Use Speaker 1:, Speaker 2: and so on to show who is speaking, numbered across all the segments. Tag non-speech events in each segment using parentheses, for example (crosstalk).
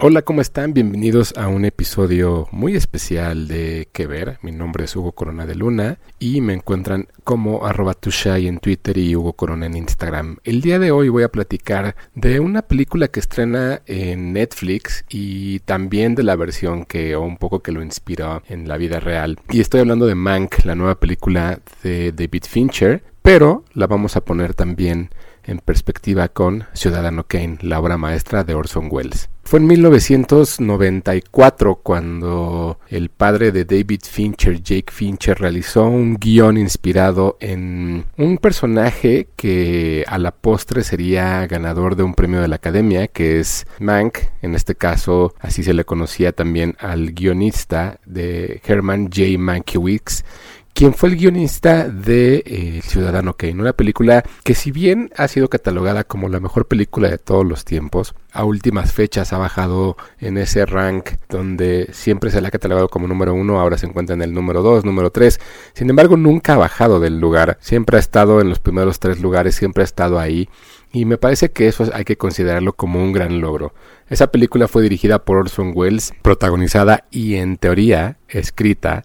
Speaker 1: Hola, ¿cómo están? Bienvenidos a un episodio muy especial de Que Ver. Mi nombre es Hugo Corona de Luna y me encuentran como arroba tushai en Twitter y Hugo Corona en Instagram. El día de hoy voy a platicar de una película que estrena en Netflix y también de la versión que o un poco que lo inspiró en la vida real. Y estoy hablando de Mank, la nueva película de David Fincher, pero la vamos a poner también en perspectiva con Ciudadano Kane, la obra maestra de Orson Welles. Fue en 1994 cuando el padre de David Fincher, Jake Fincher, realizó un guion inspirado en un personaje que a la postre sería ganador de un premio de la Academia, que es Mank. En este caso, así se le conocía también al guionista de Herman J. Mankiewicz quien fue el guionista de eh, Ciudadano Kane, una película que si bien ha sido catalogada como la mejor película de todos los tiempos, a últimas fechas ha bajado en ese rank donde siempre se le ha catalogado como número uno, ahora se encuentra en el número dos, número tres, sin embargo nunca ha bajado del lugar, siempre ha estado en los primeros tres lugares, siempre ha estado ahí. Y me parece que eso hay que considerarlo como un gran logro. Esa película fue dirigida por Orson Welles, protagonizada y en teoría escrita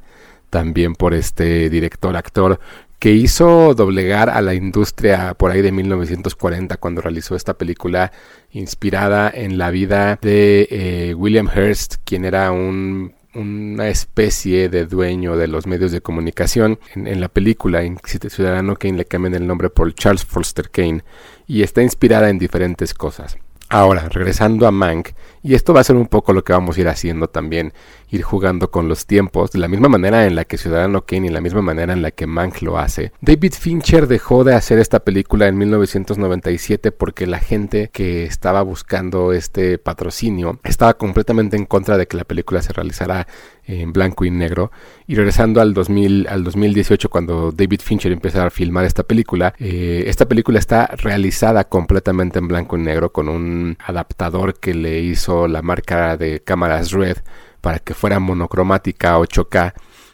Speaker 1: también por este director actor que hizo doblegar a la industria por ahí de 1940 cuando realizó esta película inspirada en la vida de eh, William Hearst, quien era un una especie de dueño de los medios de comunicación. En, la película, en Ciudadano Kane le cambian el nombre por Charles Foster Kane y está inspirada en diferentes cosas. Ahora, regresando a Mank, y esto va a ser un poco lo que vamos a ir haciendo también, ir jugando con los tiempos, de la misma manera en la que Ciudadano Kane y la misma manera en la que Mank lo hace. David Fincher dejó de hacer esta película en 1997 porque la gente que estaba buscando este patrocinio estaba completamente en contra de que la película se realizara en blanco y negro. Y regresando al, 2000, al 2018, cuando David Fincher empieza a filmar esta película, eh, esta película está realizada completamente en blanco y negro con un adaptador que le hizo la marca de cámaras Red para que fuera monocromática 8K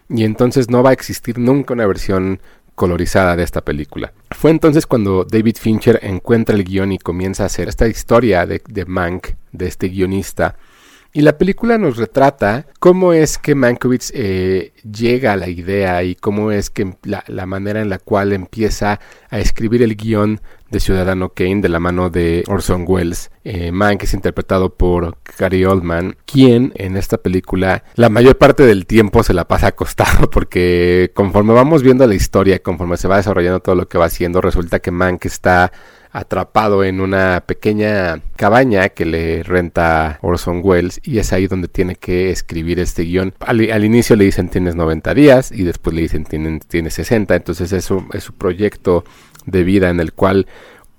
Speaker 1: y entonces no va a existir nunca una versión colorizada de esta película. Fue entonces cuando David Fincher encuentra el guion y comienza a hacer esta historia de, de Mank, de este guionista, y la película nos retrata cómo es que Mankiewicz eh, llega a la idea y cómo es que la, manera en la cual empieza a escribir el guion de Ciudadano Kane de la mano de Orson Welles. Eh, Mank es interpretado por Gary Oldman, quien en esta película la mayor parte del tiempo se la pasa acostado (laughs) porque conforme vamos viendo la historia, conforme se va desarrollando todo lo que va haciendo, resulta que Mank está atrapado en una pequeña cabaña que le renta Orson Welles y es ahí donde tiene que escribir este guion. Al, inicio le dicen tienes 90 días y después le dicen tienes, 60, entonces es es su proyecto de vida en el cual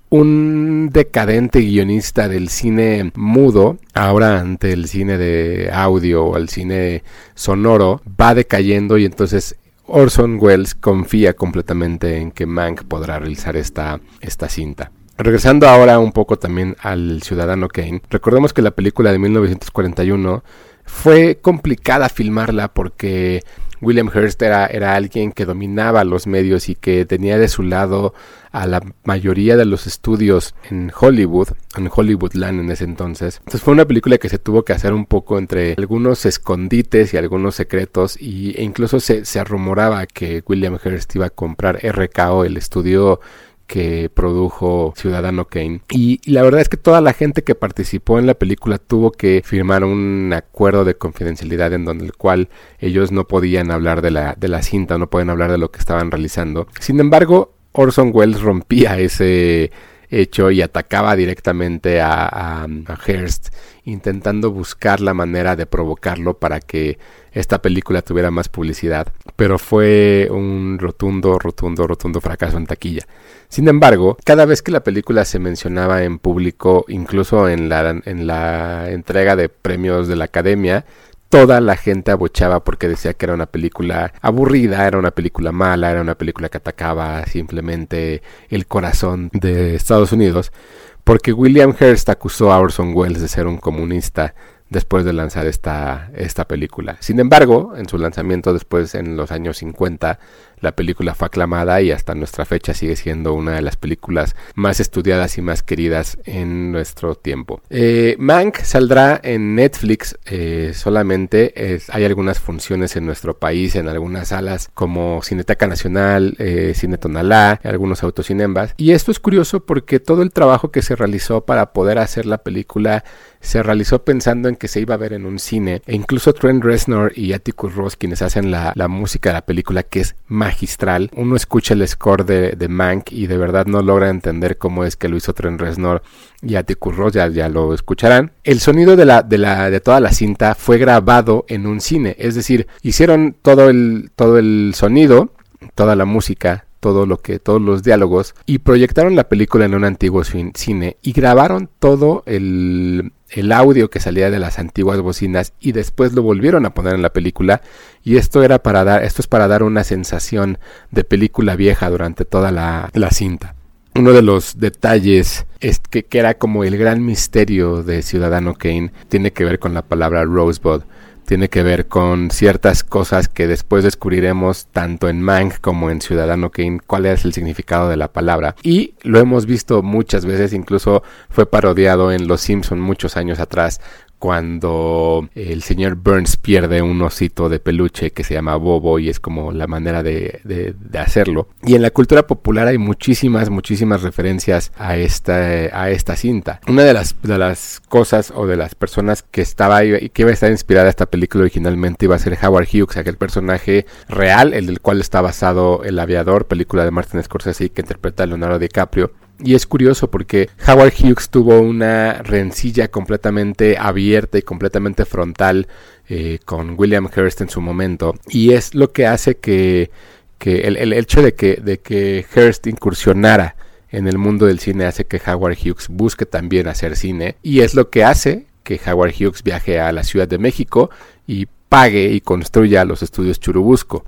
Speaker 1: un decadente guionista del cine mudo, ahora ante el cine de audio o el cine sonoro, va decayendo y entonces Orson Welles confía completamente en que Mank podrá realizar esta, esta cinta. Regresando ahora un poco también al Ciudadano Kane, recordemos que la película de 1941 fue complicada filmarla porque William Hearst era, era, alguien que dominaba los medios y que tenía de su lado a la mayoría de los estudios en Hollywood, en Hollywoodland en ese entonces. Entonces fue una película que se tuvo que hacer un poco entre algunos escondites y algunos secretos y, e incluso se, se rumoraba que William Hearst iba a comprar RKO, el estudio que produjo Ciudadano Kane. Y, la verdad es que toda la gente que participó en la película tuvo que firmar un acuerdo de confidencialidad en donde el cual ellos no podían hablar de la, de la cinta, no pueden hablar de lo que estaban realizando. Sin embargo, Orson Welles rompía ese hecho y atacaba directamente a, Hearst, intentando buscar la manera de provocarlo para que esta película tuviera más publicidad. Pero fue un rotundo, rotundo, rotundo fracaso en taquilla. Sin embargo, cada vez que la película se mencionaba en público, incluso en la, en la entrega de premios de la academia, toda la gente abochaba porque decía que era una película aburrida, era una película mala, era una película que atacaba simplemente el corazón de Estados Unidos, porque William Hearst acusó a Orson Welles de ser un comunista después de lanzar esta, esta película. Sin embargo, en su lanzamiento después en los años 50, la película fue aclamada y hasta nuestra fecha sigue siendo una de las películas más estudiadas y más queridas en nuestro tiempo. Eh, Mank saldrá en Netflix eh, solamente. hay algunas funciones en nuestro país, en algunas salas como Cineteca Nacional, eh, Cine Tonalá, algunos autocinembas. Y esto es curioso porque todo el trabajo que se realizó para poder hacer la película se realizó pensando en que se iba a ver en un cine. E incluso Trent Reznor y Atticus Ross, quienes hacen la, música de la película, que es magistral, uno escucha el score de, de, Mank y de verdad no logra entender cómo es que lo hizo Trent Reznor y Atticus Ross, ya, ya lo escucharán. El sonido de, la, de, la, de toda la cinta fue grabado en un cine, es decir, hicieron todo el, todo el sonido, toda la música, todo lo que, todos los diálogos y proyectaron la película en un antiguo cine y grabaron todo el, el audio que salía de las antiguas bocinas y después lo volvieron a poner en la película y esto era para dar esto es para dar una sensación de película vieja durante toda la, la cinta. Uno de los detalles es que, que, era como el gran misterio de Ciudadano Kane tiene que ver con la palabra Rosebud tiene que ver con ciertas cosas que después descubriremos tanto en Mank como en Ciudadano Kane cuál es el significado de la palabra. Y lo hemos visto muchas veces incluso fue parodiado en Los Simpson muchos años atrás cuando el señor Burns pierde un osito de peluche que se llama Bobo y es como la manera de, hacerlo. Y en la cultura popular hay muchísimas, muchísimas referencias a esta, a esta cinta. Una de las, de las cosas o de las personas que estaba y que iba a estar inspirada esta película originalmente iba a ser Howard Hughes, aquel personaje real, el del cual está basado El Aviador, película de Martin Scorsese que interpreta a Leonardo DiCaprio. Y es curioso porque Howard Hughes tuvo una rencilla completamente abierta y completamente frontal eh, con William Hearst en su momento. Y es lo que hace que, el, hecho de que, de que Hearst incursionara en el mundo del cine hace que Howard Hughes busque también hacer cine. Y es lo que hace que Howard Hughes viaje a la Ciudad de México y pague y construya los estudios Churubusco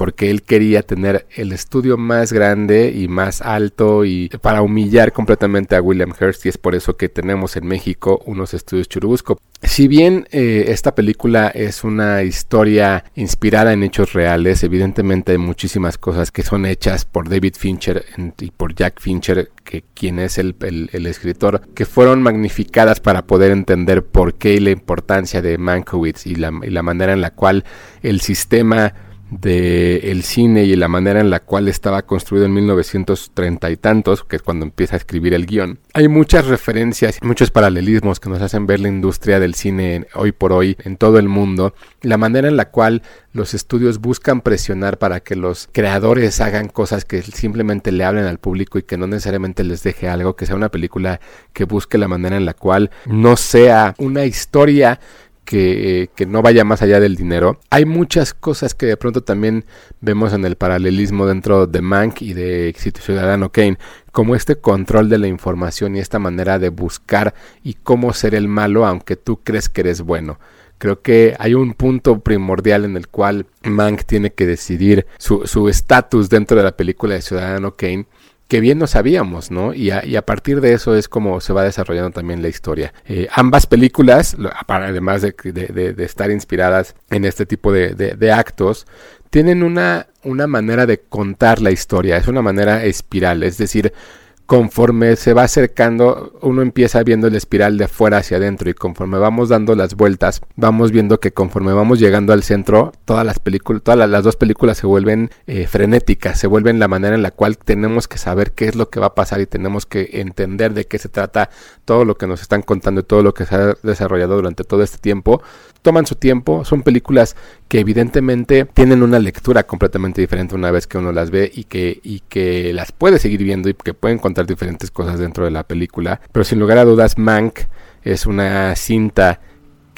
Speaker 1: porque él quería tener el estudio más grande y más alto y para humillar completamente a William Hearst y es por eso que tenemos en México unos estudios Churubusco. Si bien eh, esta película es una historia inspirada en hechos reales, evidentemente hay muchísimas cosas que son hechas por David Fincher y por Jack Fincher, que quien es el, escritor, que fueron magnificadas para poder entender por qué y la importancia de Mankiewicz y la, y la manera en la cual el sistema de cine y la manera en la cual estaba construido en 1930 y tantos, que es cuando empieza a escribir el guion. Hay muchas referencias, muchos paralelismos que nos hacen ver la industria del cine hoy por hoy en todo el mundo, la manera en la cual los estudios buscan presionar para que los creadores hagan cosas que simplemente le hablen al público y que no necesariamente les deje algo, que sea una película que busque la manera en la cual no sea una historia que, no vaya más allá del dinero. Hay muchas cosas que de pronto también vemos en el paralelismo dentro de Mank y de Ciudadano Kane, como este control de la información y esta manera de buscar y cómo ser el malo aunque tú crees que eres bueno. Creo que hay un punto primordial en el cual Mank tiene que decidir su estatus dentro de la película de Ciudadano Kane que bien no sabíamos, ¿no? Y a, partir de eso es como se va desarrollando también la historia. Eh, ambas películas, además de, de, de, estar inspiradas en este tipo de, actos, tienen una, una manera de contar la historia, es una manera espiral, es decir, conforme se va acercando, uno empieza viendo el espiral de fuera hacia adentro y conforme vamos dando las vueltas, vamos viendo que conforme vamos llegando al centro, todas las películas, todas las, dos películas se vuelven eh, frenéticas, se vuelven la manera en la cual tenemos que saber qué es lo que va a pasar y tenemos que entender de qué se trata todo lo que nos están contando y todo lo que se ha desarrollado durante todo este tiempo. Toman su tiempo, son películas que evidentemente tienen una lectura completamente diferente una vez que uno las ve y que, y que las puede seguir viendo y que pueden contar diferentes cosas dentro de la película. Pero sin lugar a dudas, Mank es una cinta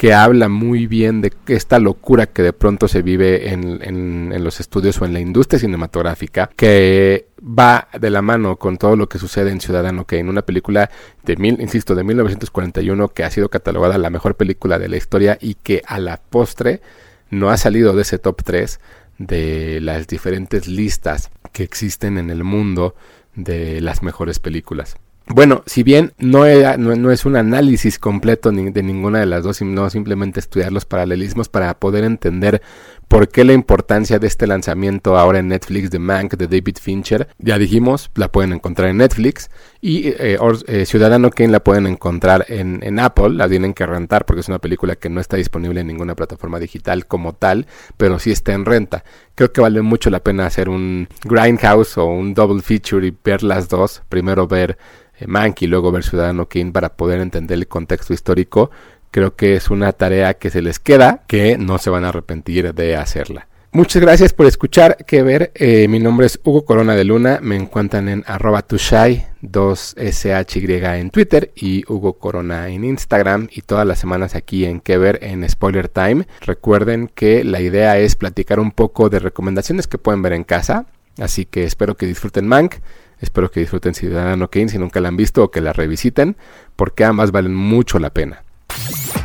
Speaker 1: que habla muy bien de esta locura que de pronto se vive en, los estudios o en la industria cinematográfica, que va de la mano con todo lo que sucede en Ciudadano, que en una película de mil, insisto, de 1941, que ha sido catalogada la mejor película de la historia y que a la postre no ha salido de ese top 3 de las diferentes listas que existen en el mundo de las mejores películas. Bueno, si bien no, no, es un análisis completo de ninguna de las dos, sino simplemente estudiar los paralelismos para poder entender por qué la importancia de este lanzamiento ahora en Netflix de Mank de David Fincher. Ya dijimos, la pueden encontrar en Netflix. Y eh, eh, Ciudadano Kane la pueden encontrar en, Apple, la tienen que rentar porque es una película que no está disponible en ninguna plataforma digital como tal, pero sí está en renta. Creo que vale mucho la pena hacer un Grindhouse o un double feature y ver las dos. Primero ver eh, Mank y luego ver Ciudadano Kane para poder entender el contexto histórico. Creo que es una tarea que se les queda, que no se van a arrepentir de hacerla. Muchas gracias por escuchar, que ver. Eh, mi nombre es Hugo Corona de Luna. Me encuentran en arroba tushai, 2SHY en Twitter y Hugo Corona en Instagram y todas las semanas aquí en Que ver en Spoiler Time. Recuerden que la idea es platicar un poco de recomendaciones que pueden ver en casa. Así que espero que disfruten Mank. Espero que disfruten Ciudadano Kane si nunca la han visto o que la revisiten, porque ambas valen mucho la pena.